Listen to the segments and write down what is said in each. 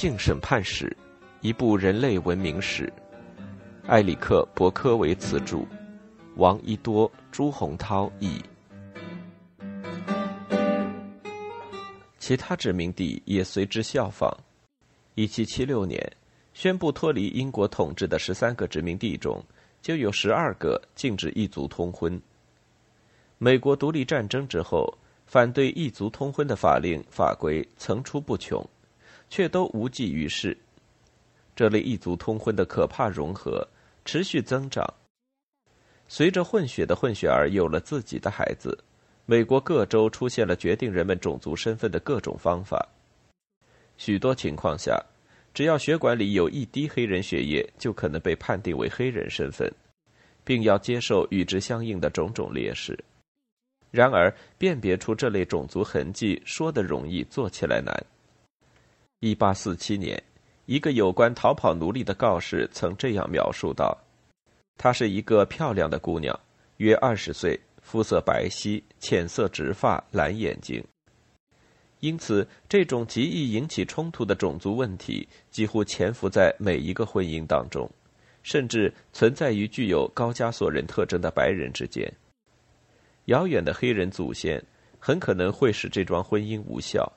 性审判史》，一部人类文明史。埃里克·伯科维茨著，王一多、朱洪涛译。其他殖民地也随之效仿。一七七六年，宣布脱离英国统治的十三个殖民地中，就有十二个禁止异族通婚。美国独立战争之后，反对异族通婚的法令法规层出不穷，却都无济于事。这类异族通婚的可怕融合持续增长。随着混血的混血儿有了自己的孩子，美国各州出现了决定人们种族身份的各种方法。许多情况下，只要血管里有一滴黑人血液，就可能被判定为黑人身份，并要接受与之相应的种种劣势。然而，辨别出这类种族痕迹，说的容易，做起来难。一八四七年，一个有关逃跑奴隶的告示曾这样描述道：“她是一个漂亮的姑娘，约二十岁，肤色白皙，浅色直发，蓝眼睛。”因此，这种极易引起冲突的种族问题几乎潜伏在每一个婚姻当中，甚至存在于具有高加索人特征的白人之间。遥远的黑人祖先很可能会使这桩婚姻无效。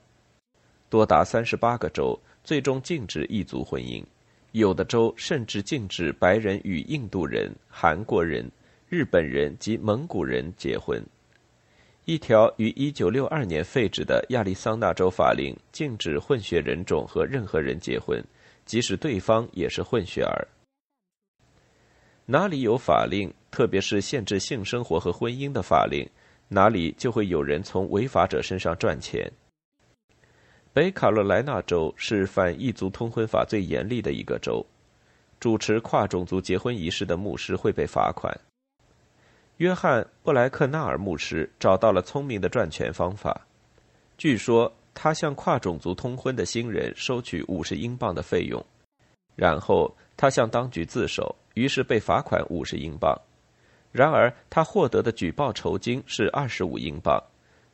多达三十八个州最终禁止异族婚姻，有的州甚至禁止白人与印度人、韩国人、日本人及蒙古人结婚。一条于一九六二年废止的亚利桑那州法令禁止混血人种和任何人结婚，即使对方也是混血儿。哪里有法令？特别是限制性生活和婚姻的法令，哪里就会有人从违法者身上赚钱。北卡罗来纳州是反异族通婚法最严厉的一个州，主持跨种族结婚仪式的牧师会被罚款。约翰·布莱克纳尔牧师找到了聪明的赚钱方法，据说他向跨种族通婚的新人收取五十英镑的费用，然后他向当局自首，于是被罚款五十英镑。然而，他获得的举报酬金是二十五英镑，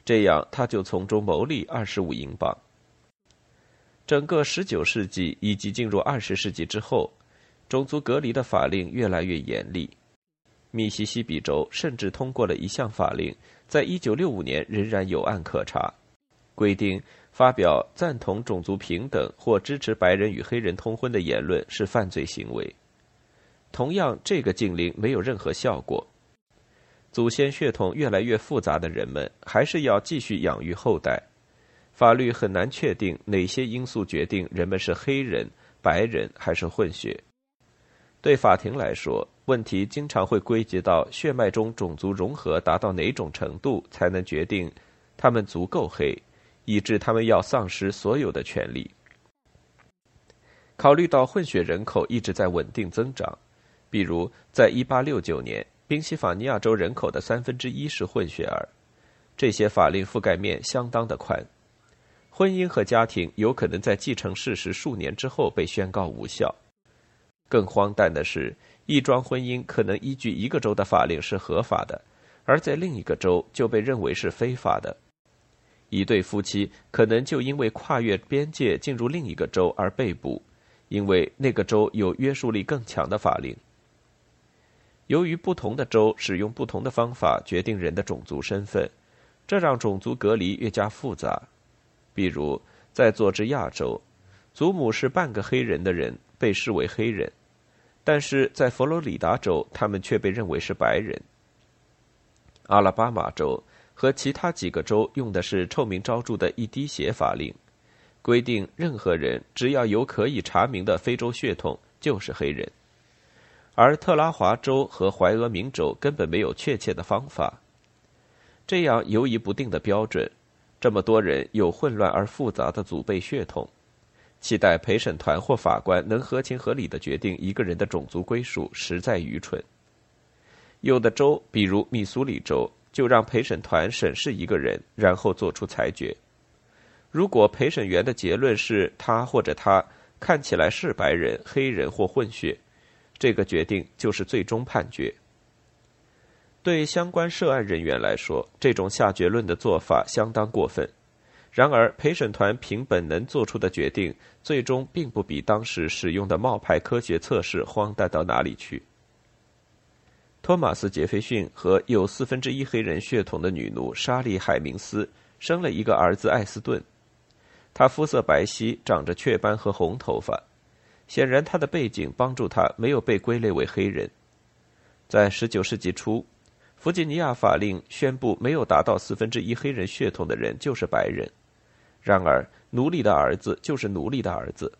这样他就从中牟利二十五英镑。整个十九世纪以及进入二十世纪之后，种族隔离的法令越来越严厉。密西西比州甚至通过了一项法令，在一九六五年仍然有案可查，规定发表赞同种族平等或支持白人与黑人通婚的言论是犯罪行为。同样，这个禁令没有任何效果。祖先血统越来越复杂的人们，还是要继续养育后代。法律很难确定哪些因素决定人们是黑人、白人还是混血。对法庭来说，问题经常会归结到血脉中种族融合达到哪种程度才能决定他们足够黑，以致他们要丧失所有的权利。考虑到混血人口一直在稳定增长。比如，在1869年，宾夕法尼亚州人口的三分之一是混血儿，这些法令覆盖面相当的宽。婚姻和家庭有可能在继承事实数年之后被宣告无效。更荒诞的是，一桩婚姻可能依据一个州的法令是合法的，而在另一个州就被认为是非法的。一对夫妻可能就因为跨越边界进入另一个州而被捕，因为那个州有约束力更强的法令。由于不同的州使用不同的方法决定人的种族身份，这让种族隔离越加复杂。比如，在佐治亚州，祖母是半个黑人的人被视为黑人，但是在佛罗里达州，他们却被认为是白人。阿拉巴马州和其他几个州用的是臭名昭著的一滴血法令，规定任何人只要有可以查明的非洲血统就是黑人。而特拉华州和怀俄明州根本没有确切的方法。这样犹疑不定的标准，这么多人有混乱而复杂的祖辈血统，期待陪审团或法官能合情合理的决定一个人的种族归属，实在愚蠢。有的州，比如密苏里州，就让陪审团审视一个人，然后做出裁决。如果陪审员的结论是他或者他看起来是白人、黑人或混血。这个决定就是最终判决。对相关涉案人员来说，这种下结论的做法相当过分。然而，陪审团凭本能做出的决定，最终并不比当时使用的冒牌科学测试荒诞到哪里去。托马斯·杰斐逊和有四分之一黑人血统的女奴莎莉·海明斯生了一个儿子艾斯顿，他肤色白皙，长着雀斑和红头发，显然他的背景帮助他没有被归类为黑人。在19世纪初。弗吉尼亚法令宣布，没有达到四分之一黑人血统的人就是白人。然而，奴隶的儿子就是奴隶的儿子。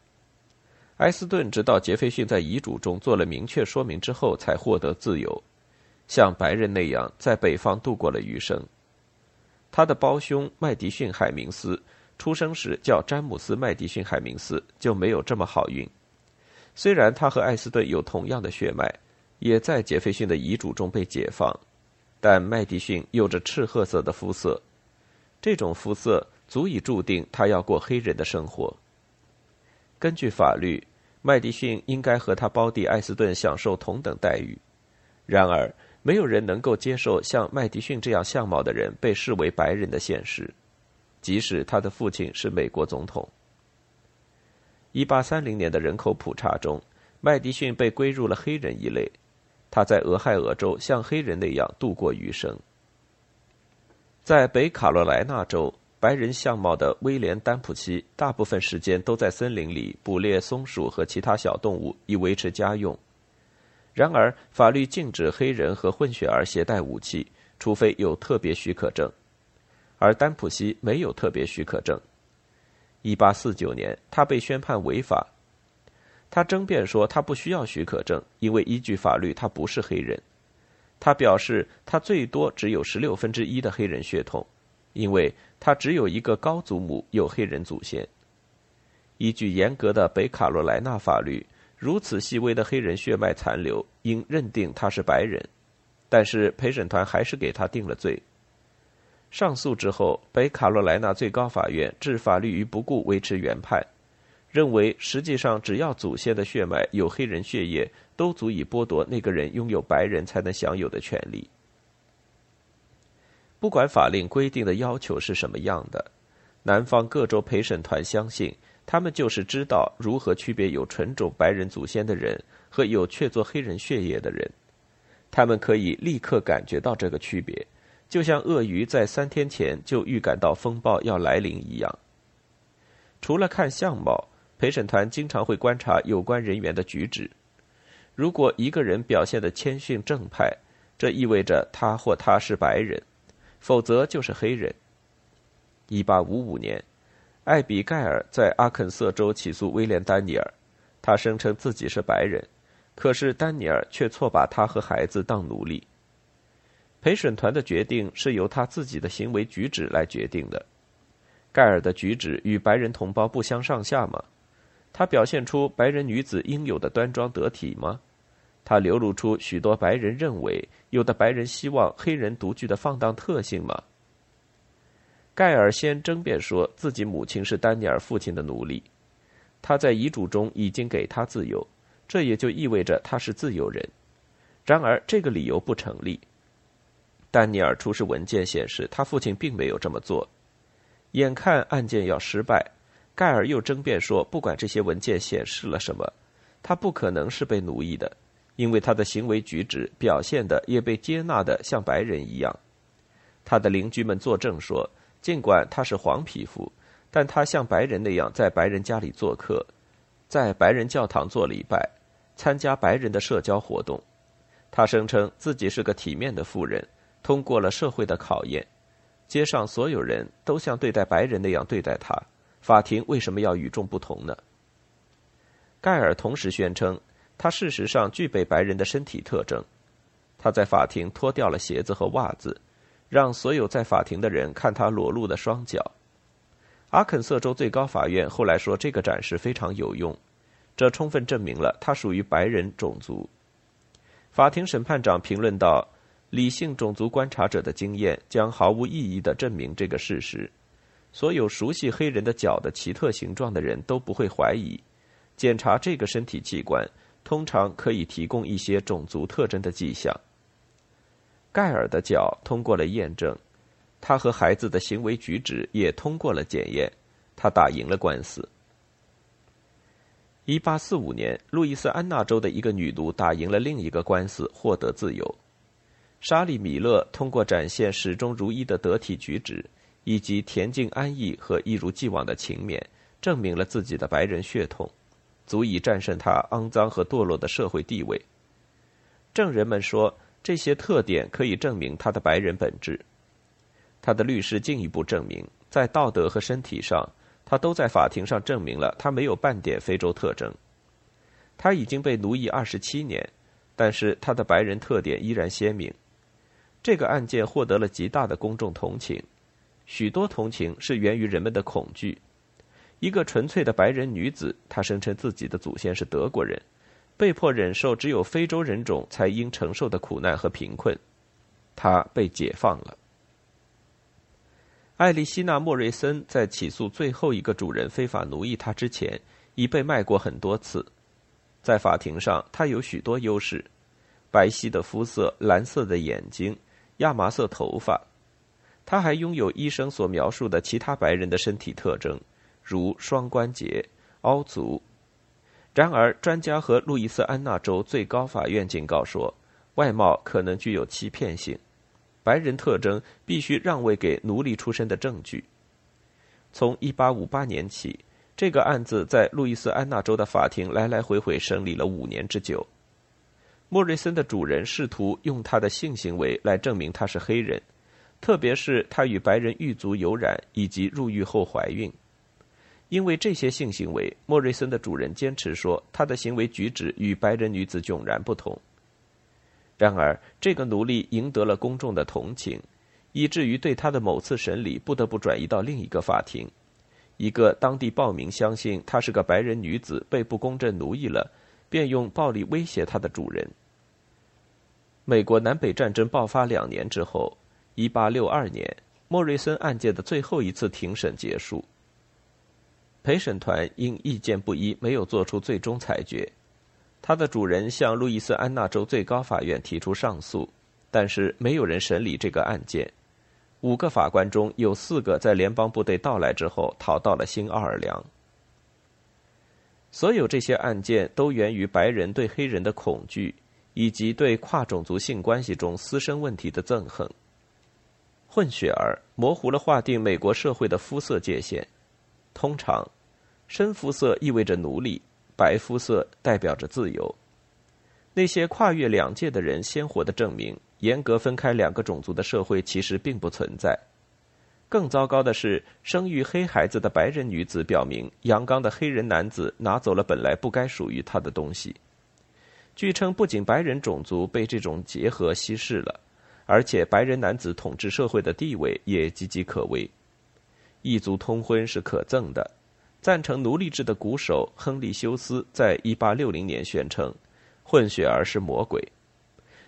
埃斯顿直到杰斐逊在遗嘱中做了明确说明之后，才获得自由，像白人那样在北方度过了余生。他的胞兄麦迪逊·海明斯出生时叫詹姆斯·麦迪逊·海明斯，就没有这么好运。虽然他和埃斯顿有同样的血脉，也在杰斐逊的遗嘱中被解放。但麦迪逊有着赤褐色的肤色，这种肤色足以注定他要过黑人的生活。根据法律，麦迪逊应该和他胞弟艾斯顿享受同等待遇。然而，没有人能够接受像麦迪逊这样相貌的人被视为白人的现实，即使他的父亲是美国总统。一八三零年的人口普查中，麦迪逊被归入了黑人一类。他在俄亥俄州像黑人那样度过余生。在北卡罗来纳州，白人相貌的威廉·丹普西大部分时间都在森林里捕猎松鼠和其他小动物以维持家用。然而，法律禁止黑人和混血儿携带武器，除非有特别许可证，而丹普西没有特别许可证。1849年，他被宣判违法。他争辩说，他不需要许可证，因为依据法律，他不是黑人。他表示，他最多只有十六分之一的黑人血统，因为他只有一个高祖母有黑人祖先。依据严格的北卡罗来纳法律，如此细微的黑人血脉残留，应认定他是白人。但是陪审团还是给他定了罪。上诉之后，北卡罗来纳最高法院置法律于不顾，维持原判。认为，实际上只要祖先的血脉有黑人血液，都足以剥夺那个人拥有白人才能享有的权利。不管法令规定的要求是什么样的，南方各州陪审团相信，他们就是知道如何区别有纯种白人祖先的人和有确凿黑人血液的人。他们可以立刻感觉到这个区别，就像鳄鱼在三天前就预感到风暴要来临一样。除了看相貌。陪审团经常会观察有关人员的举止。如果一个人表现的谦逊正派，这意味着他或他是白人；否则就是黑人。一八五五年，艾比盖尔在阿肯色州起诉威廉·丹尼尔，他声称自己是白人，可是丹尼尔却错把他和孩子当奴隶。陪审团的决定是由他自己的行为举止来决定的。盖尔的举止与白人同胞不相上下吗？他表现出白人女子应有的端庄得体吗？他流露出许多白人认为有的白人希望黑人独具的放荡特性吗？盖尔先争辩说自己母亲是丹尼尔父亲的奴隶，他在遗嘱中已经给他自由，这也就意味着他是自由人。然而这个理由不成立。丹尼尔出示文件显示他父亲并没有这么做，眼看案件要失败。盖尔又争辩说，不管这些文件显示了什么，他不可能是被奴役的，因为他的行为举止表现的也被接纳的像白人一样。他的邻居们作证说，尽管他是黄皮肤，但他像白人那样在白人家里做客，在白人教堂做礼拜，参加白人的社交活动。他声称自己是个体面的妇人，通过了社会的考验。街上所有人都像对待白人那样对待他。法庭为什么要与众不同呢？盖尔同时宣称，他事实上具备白人的身体特征。他在法庭脱掉了鞋子和袜子，让所有在法庭的人看他裸露的双脚。阿肯色州最高法院后来说，这个展示非常有用，这充分证明了他属于白人种族。法庭审判长评论道：“理性种族观察者的经验将毫无意义的证明这个事实。”所有熟悉黑人的脚的奇特形状的人都不会怀疑，检查这个身体器官通常可以提供一些种族特征的迹象。盖尔的脚通过了验证，他和孩子的行为举止也通过了检验，他打赢了官司。一八四五年，路易斯安那州的一个女奴打赢了另一个官司，获得自由。莎莉·米勒通过展现始终如一的得体举止，以及恬静安逸和一如既往的勤勉，证明了自己的白人血统，足以战胜他肮脏和堕落的社会地位。证人们说，这些特点可以证明他的白人本质。他的律师进一步证明，在道德和身体上，他都在法庭上证明了他没有半点非洲特征。他已经被奴役二十七年，但是他的白人特点依然鲜明。这个案件获得了极大的公众同情，许多同情是源于人们的恐惧。一个纯粹的白人女子，她声称自己的祖先是德国人，被迫忍受只有非洲人种才应承受的苦难和贫困。她被解放了。艾丽希娜·莫瑞森在起诉最后一个主人非法奴役她之前，已被卖过很多次。在法庭上，她有许多优势：白皙的肤色、蓝色的眼睛、亚麻色头发。他还拥有医生所描述的其他白人的身体特征，如双关节、凹足。然而，专家和路易斯安那州最高法院警告说，外貌可能具有欺骗性。白人特征必须让位给奴隶出身的证据。从1858年起，这个案子在路易斯安那州的法庭来来回回审理了五年之久。莫瑞森的主人试图用他的性行为来证明他是黑人，特别是他与白人狱卒有染以及入狱后怀孕。因为这些性行为，莫瑞森的主人坚持说他的行为举止与白人女子迥然不同。然而，这个奴隶赢得了公众的同情，以至于对他的某次审理不得不转移到另一个法庭。一个当地暴民相信她是个白人女子被不公正奴役了，便用暴力威胁她的主人。美国南北战争爆发两年之后，一八六二年，莫瑞森案件的最后一次庭审结束。陪审团因意见不一，没有做出最终裁决。他的主人向路易斯安那州最高法院提出上诉，但是没有人审理这个案件。五个法官中有四个在联邦部队到来之后逃到了新奥尔良。所有这些案件都源于白人对黑人的恐惧，以及对跨种族性关系中私生问题的憎恨。混血儿模糊了划定美国社会的肤色界限。通常，深肤色意味着奴隶。白肤色代表着自由。那些跨越两界的人，鲜活的证明，严格分开两个种族的社会其实并不存在。更糟糕的是，生育黑孩子的白人女子表明，阳刚的黑人男子拿走了本来不该属于他的东西。据称，不仅白人种族被这种结合稀释了，而且白人男子统治社会的地位也岌岌可危。异族通婚是可憎的。赞成奴隶制的鼓手亨利·休斯在一八六零年宣称，混血儿是魔鬼。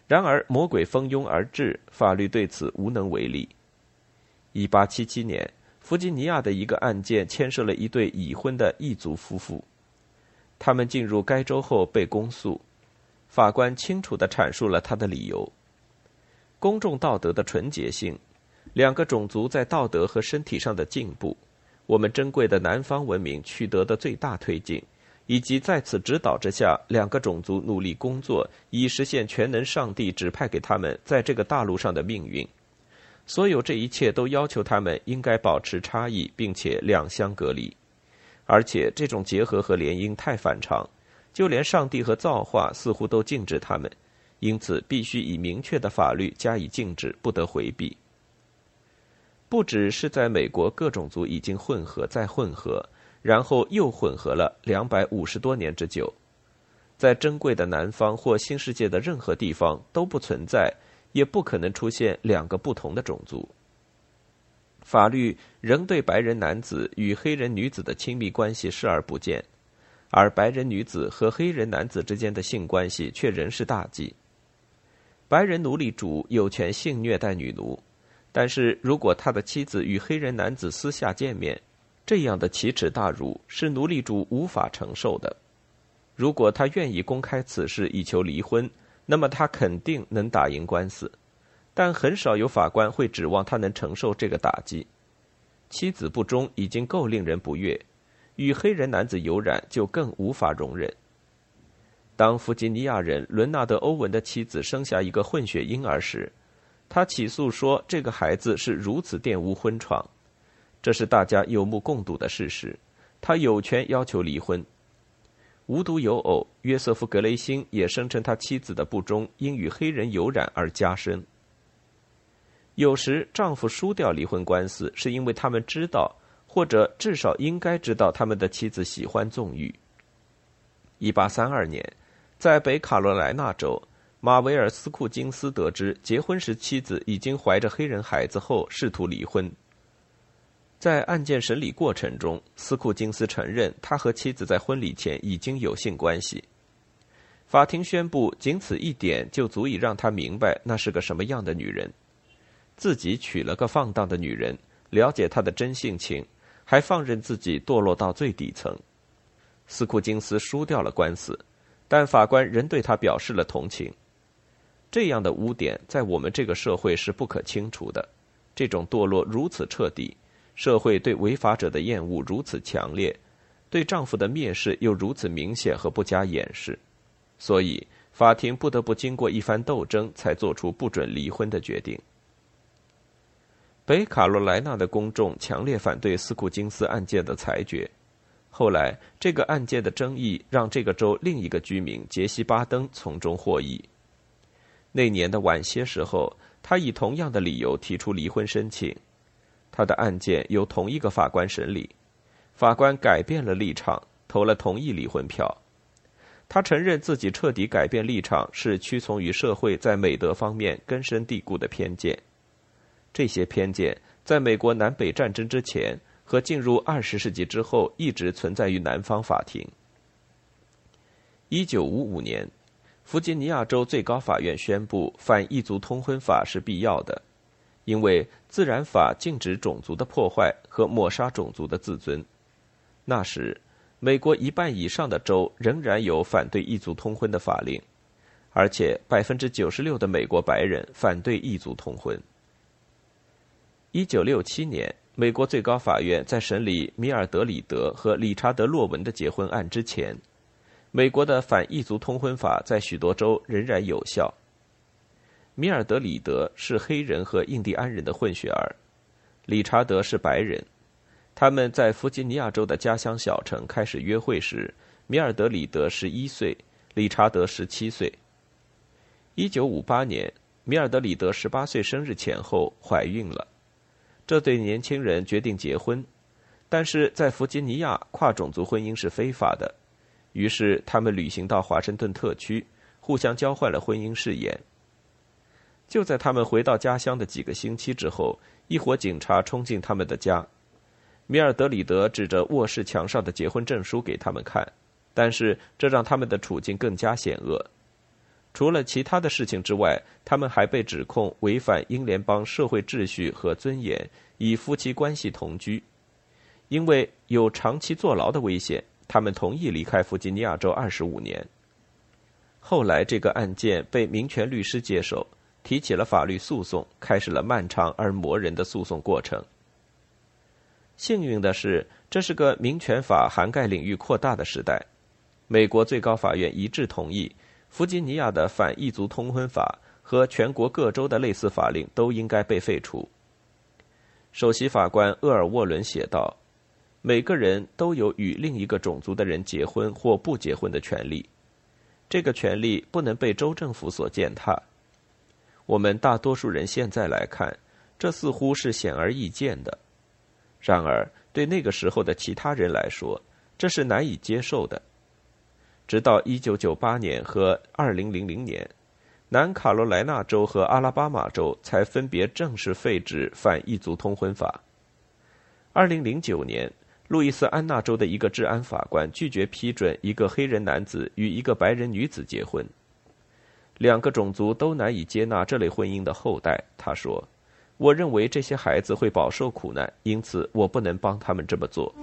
然而，魔鬼蜂拥而至，法律对此无能为力。一八七七年，弗吉尼亚的一个案件牵涉了一对已婚的异族夫妇，他们进入该州后被公诉，法官清楚地阐述了他的理由：公众道德的纯洁性，两个种族在道德和身体上的进步。我们珍贵的南方文明取得的最大推进，以及在此指导之下，两个种族努力工作，以实现全能上帝指派给他们在这个大陆上的命运。所有这一切都要求他们应该保持差异，并且两相隔离。而且这种结合和联姻太反常，就连上帝和造化似乎都禁止他们，因此必须以明确的法律加以禁止，不得回避。不只是在美国，各种族已经混合再混合，然后又混合了两百五十多年之久，在珍贵的南方或新世界的任何地方都不存在，也不可能出现两个不同的种族。法律仍对白人男子与黑人女子的亲密关系视而不见，而白人女子和黑人男子之间的性关系却仍是大忌。白人奴隶主有权性虐待女奴。但是如果他的妻子与黑人男子私下见面，这样的奇耻大辱是奴隶主无法承受的。如果他愿意公开此事以求离婚，那么他肯定能打赢官司。但很少有法官会指望他能承受这个打击。妻子不忠已经够令人不悦，与黑人男子有染就更无法容忍。当弗吉尼亚人伦纳德·欧文的妻子生下一个混血婴儿时，他起诉说这个孩子是如此玷污婚床，这是大家有目共睹的事实。他有权要求离婚。无独有偶，约瑟夫·格雷辛也声称他妻子的不忠因与黑人有染而加深。有时，丈夫输掉离婚官司，是因为他们知道，或者至少应该知道，他们的妻子喜欢纵欲。一八三二年。在北卡罗来纳州，马维尔斯库金斯得知结婚时妻子已经怀着黑人孩子后，试图离婚。在案件审理过程中，斯库金斯承认他和妻子在婚礼前已经有性关系。法庭宣布，仅此一点就足以让他明白那是个什么样的女人。自己娶了个放荡的女人，了解她的真性情，还放任自己堕落到最底层。斯库金斯输掉了官司。但法官仍对他表示了同情。这样的污点在我们这个社会是不可清除的。这种堕落如此彻底，社会对违法者的厌恶如此强烈，对丈夫的蔑视又如此明显和不加掩饰，所以法庭不得不经过一番斗争，才做出不准离婚的决定。北卡罗来纳的公众强烈反对斯库金斯案件的裁决。后来，这个案件的争议让这个州另一个居民杰西·巴登从中获益。那年的晚些时候，他以同样的理由提出离婚申请。他的案件由同一个法官审理，法官改变了立场，投了同意离婚票。他承认自己彻底改变立场是屈从于社会在美德方面根深蒂固的偏见。这些偏见在美国南北战争之前。和进入二十世纪之后，一直存在于南方法庭。一九五五年，弗吉尼亚州最高法院宣布反异族通婚法是必要的，因为自然法禁止种族的破坏和抹杀种族的自尊。那时，美国一半以上的州仍然有反对异族通婚的法令，而且百分之九十六的美国白人反对异族通婚。一九六七年。美国最高法院在审理米尔德里德和理查德洛文的结婚案之前，美国的反异族通婚法在许多州仍然有效。米尔德里德是黑人和印第安人的混血儿，理查德是白人。他们在弗吉尼亚州的家乡小城开始约会时，米尔德里德十一岁，理查德十七岁。一九五八年，米尔德里德十八岁生日前后怀孕了。这对年轻人决定结婚，但是在弗吉尼亚，跨种族婚姻是非法的。于是他们旅行到华盛顿特区，互相交换了婚姻誓言。就在他们回到家乡的几个星期之后，一伙警察冲进他们的家。米尔德里德指着卧室墙上的结婚证书给他们看，但是这让他们的处境更加险恶。除了其他的事情之外，他们还被指控违反英联邦社会秩序和尊严，以夫妻关系同居。因为有长期坐牢的危险，他们同意离开弗吉尼亚州二十五年。后来，这个案件被民权律师接手，提起了法律诉讼，开始了漫长而磨人的诉讼过程。幸运的是，这是个民权法涵盖领域扩大的时代。美国最高法院一致同意。弗吉尼亚的反异族通婚法和全国各州的类似法令都应该被废除。首席法官厄尔沃伦写道：“每个人都有与另一个种族的人结婚或不结婚的权利，这个权利不能被州政府所践踏。我们大多数人现在来看，这似乎是显而易见的；然而，对那个时候的其他人来说，这是难以接受的。”直到一九九八年和二零零零年，南卡罗来纳州和阿拉巴马州才分别正式废止反异族通婚法。二零零九年，路易斯安那州的一个治安法官拒绝批准一个黑人男子与一个白人女子结婚。两个种族都难以接纳这类婚姻的后代，他说：“我认为这些孩子会饱受苦难，因此我不能帮他们这么做。”